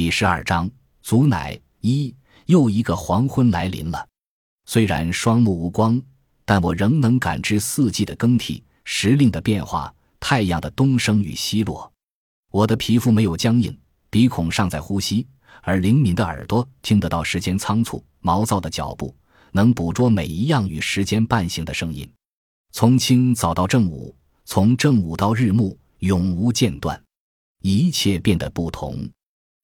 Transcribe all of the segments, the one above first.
第十二章，祖乃一又一个黄昏来临了。虽然双目无光，但我仍能感知四季的更替、时令的变化、太阳的东升与西落。我的皮肤没有僵硬，鼻孔尚在呼吸，而灵敏的耳朵听得到时间仓促、毛躁的脚步，能捕捉每一样与时间伴行的声音。从清早到正午，从正午到日暮，永无间断，一切变得不同。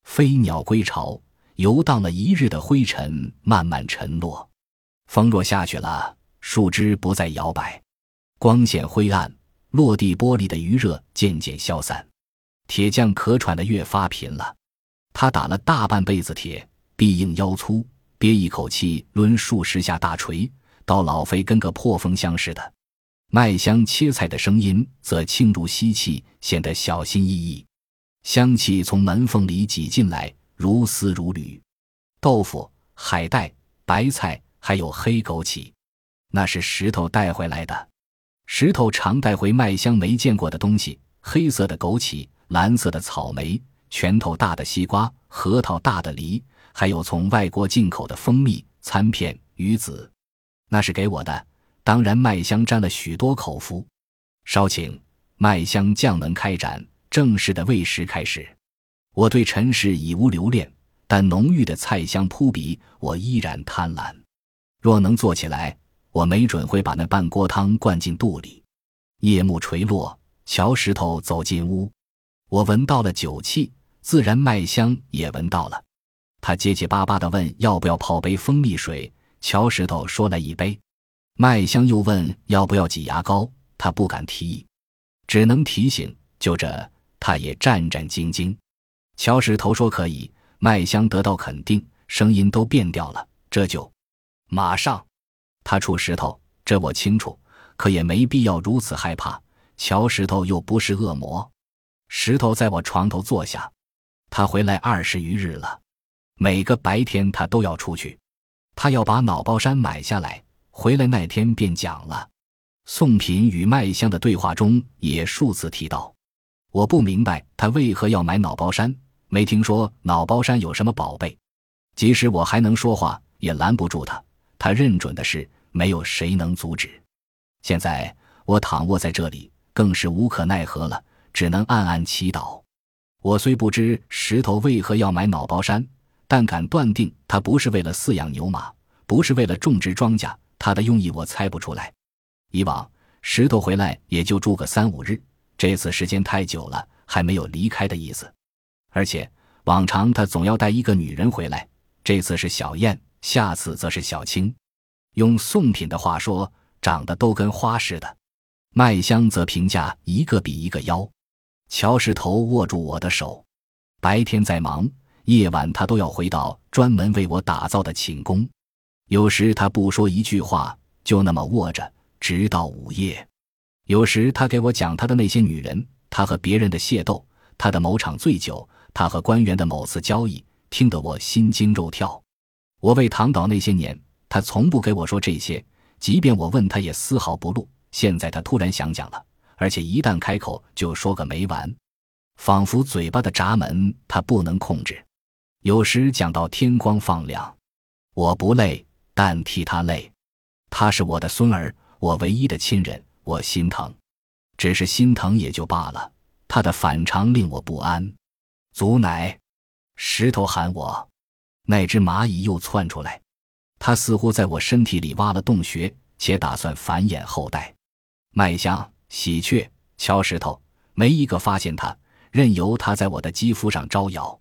飞鸟归巢，游荡了一日的灰尘慢慢沉落。风若下去了，树枝不再摇摆。光线灰暗，落地玻璃的余热渐渐消散。铁匠咳喘的越发频了。他打了大半辈子铁，臂硬腰粗，憋一口气抡数十下大锤，到老飞跟个破风箱似的。麦香切菜的声音则轻如吸气，显得小心翼翼。香气从门缝里挤进来，如丝如缕。豆腐、海带、白菜，还有黑枸杞，那是石头带回来的。石头常带回麦香没见过的东西：黑色的枸杞、蓝色的草莓、拳头大的西瓜、核桃大的梨，还有从外国进口的蜂蜜、餐片、鱼子。那是给我的。当然，麦香沾了许多口福。稍请，麦香将门开展。正式的喂食开始，我对陈氏已无留恋，但浓郁的菜香扑鼻，我依然贪婪。若能坐起来，我没准会把那半锅汤灌进肚里。夜幕垂落，乔石头走进屋，我闻到了酒气，自然麦香也闻到了。他结结巴巴地问：“要不要泡杯蜂蜜水？”乔石头说来一杯。麦香又问：“要不要挤牙膏？”他不敢提议，只能提醒：“就这。”他也战战兢兢，乔石头说可以，麦香得到肯定，声音都变掉了。这就马上，他出石头，这我清楚，可也没必要如此害怕。乔石头又不是恶魔。石头在我床头坐下，他回来二十余日了，每个白天他都要出去，他要把脑包山买下来。回来那天便讲了，宋品与麦香的对话中也数次提到。我不明白他为何要买脑包山，没听说脑包山有什么宝贝。即使我还能说话，也拦不住他。他认准的事，没有谁能阻止。现在我躺卧在这里，更是无可奈何了，只能暗暗祈祷。我虽不知石头为何要买脑包山，但敢断定他不是为了饲养牛马，不是为了种植庄稼。他的用意我猜不出来。以往石头回来也就住个三五日。这次时间太久了，还没有离开的意思，而且往常他总要带一个女人回来，这次是小燕，下次则是小青。用宋品的话说，长得都跟花似的。麦香则评价一个比一个妖。乔石头握住我的手，白天在忙，夜晚他都要回到专门为我打造的寝宫。有时他不说一句话，就那么握着，直到午夜。有时他给我讲他的那些女人，他和别人的械斗，他的某场醉酒，他和官员的某次交易，听得我心惊肉跳。我为躺倒那些年，他从不给我说这些，即便我问他，也丝毫不露。现在他突然想讲了，而且一旦开口就说个没完，仿佛嘴巴的闸门他不能控制。有时讲到天光放亮，我不累，但替他累。他是我的孙儿，我唯一的亲人。我心疼，只是心疼也就罢了。他的反常令我不安。祖奶，石头喊我，那只蚂蚁又窜出来。它似乎在我身体里挖了洞穴，且打算繁衍后代。麦香、喜鹊、敲石头，没一个发现它，任由它在我的肌肤上招摇。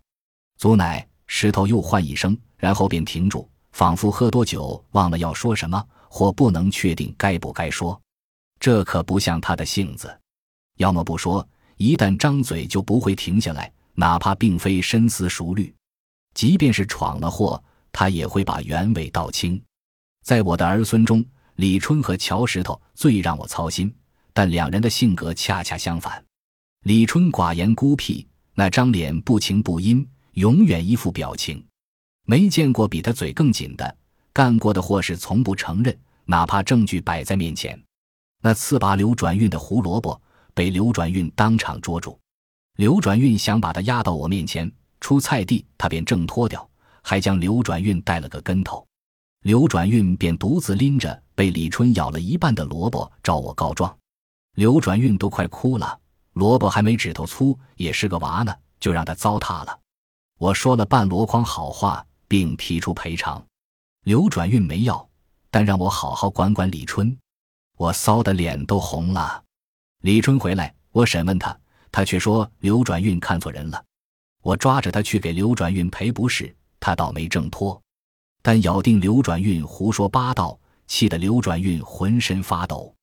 祖奶，石头又唤一声，然后便停住，仿佛喝多酒忘了要说什么，或不能确定该不该说。这可不像他的性子，要么不说，一旦张嘴就不会停下来，哪怕并非深思熟虑，即便是闯了祸，他也会把原委道清。在我的儿孙中，李春和乔石头最让我操心，但两人的性格恰恰相反。李春寡言孤僻，那张脸不情不阴，永远一副表情，没见过比他嘴更紧的。干过的祸事从不承认，哪怕证据摆在面前。那刺拔刘转运的胡萝卜被刘转运当场捉住，刘转运想把他压到我面前，出菜地，他便挣脱掉，还将刘转运带了个跟头。刘转运便独自拎着被李春咬了一半的萝卜找我告状。刘转运都快哭了，萝卜还没指头粗，也是个娃呢，就让他糟蹋了。我说了半箩筐好话，并提出赔偿。刘转运没要，但让我好好管管李春。我臊得脸都红了。李春回来，我审问他，他却说刘转运看错人了。我抓着他去给刘转运赔不是，他倒没挣脱，但咬定刘转运胡说八道，气得刘转运浑身发抖。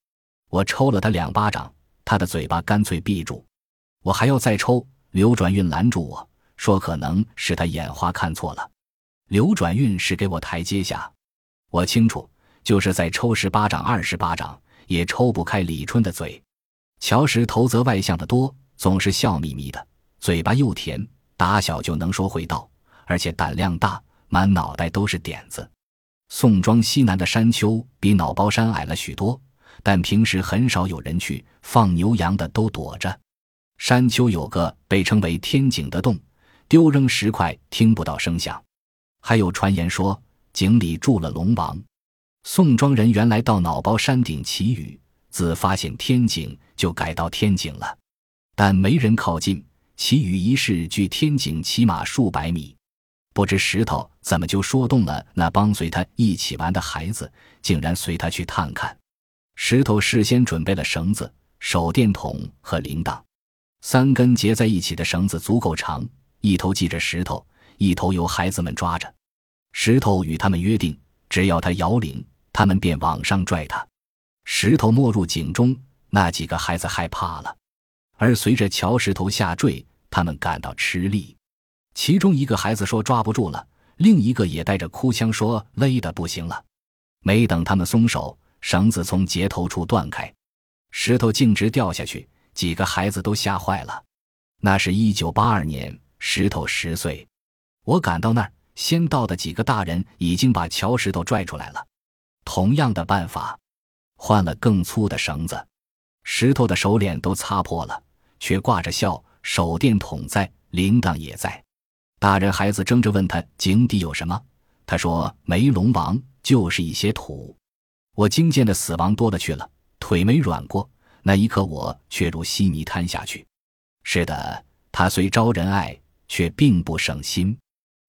我抽了他两巴掌，他的嘴巴干脆闭住。我还要再抽，刘转运拦住我说：“可能是他眼花看错了。”刘转运是给我台阶下，我清楚，就是在抽十巴掌、二十巴掌。也抽不开李春的嘴，乔石头则外向的多，总是笑眯眯的，嘴巴又甜，打小就能说会道，而且胆量大，满脑袋都是点子。宋庄西南的山丘比脑包山矮了许多，但平时很少有人去，放牛羊的都躲着。山丘有个被称为天井的洞，丢扔石块听不到声响。还有传言说井里住了龙王。宋庄人原来到脑包山顶祈雨，自发现天井就改到天井了，但没人靠近。祈雨仪式距天井起码数百米，不知石头怎么就说动了那帮随他一起玩的孩子，竟然随他去探看。石头事先准备了绳子、手电筒和铃铛，三根结在一起的绳子足够长，一头系着石头，一头由孩子们抓着。石头与他们约定，只要他摇铃。他们便往上拽他，石头没入井中，那几个孩子害怕了，而随着桥石头下坠，他们感到吃力。其中一个孩子说抓不住了，另一个也带着哭腔说勒得不行了。没等他们松手，绳子从结头处断开，石头径直掉下去，几个孩子都吓坏了。那是一九八二年，石头十岁，我赶到那儿，先到的几个大人已经把桥石头拽出来了。同样的办法，换了更粗的绳子，石头的手脸都擦破了，却挂着笑。手电筒在，铃铛也在。大人孩子争着问他井底有什么，他说没龙王，就是一些土。我惊见的死亡多了去了，腿没软过。那一刻，我却如稀泥瘫下去。是的，他虽招人爱，却并不省心。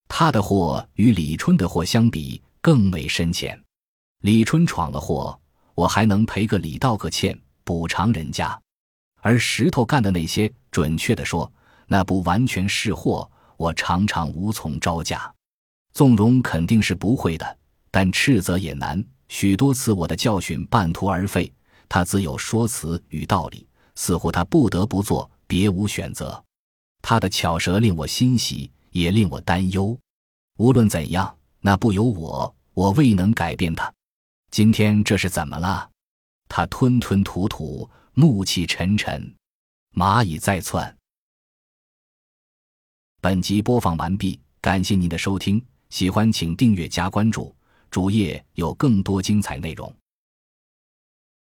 他的祸与李春的祸相比，更为深浅。李春闯了祸，我还能赔个礼道个歉，补偿人家；而石头干的那些，准确的说，那不完全是祸，我常常无从招架。纵容肯定是不会的，但斥责也难。许多次我的教训半途而废，他自有说辞与道理，似乎他不得不做，别无选择。他的巧舌令我欣喜，也令我担忧。无论怎样，那不由我，我未能改变他。今天这是怎么了？他吞吞吐吐，怒气沉沉，蚂蚁在窜。本集播放完毕，感谢您的收听，喜欢请订阅加关注，主页有更多精彩内容。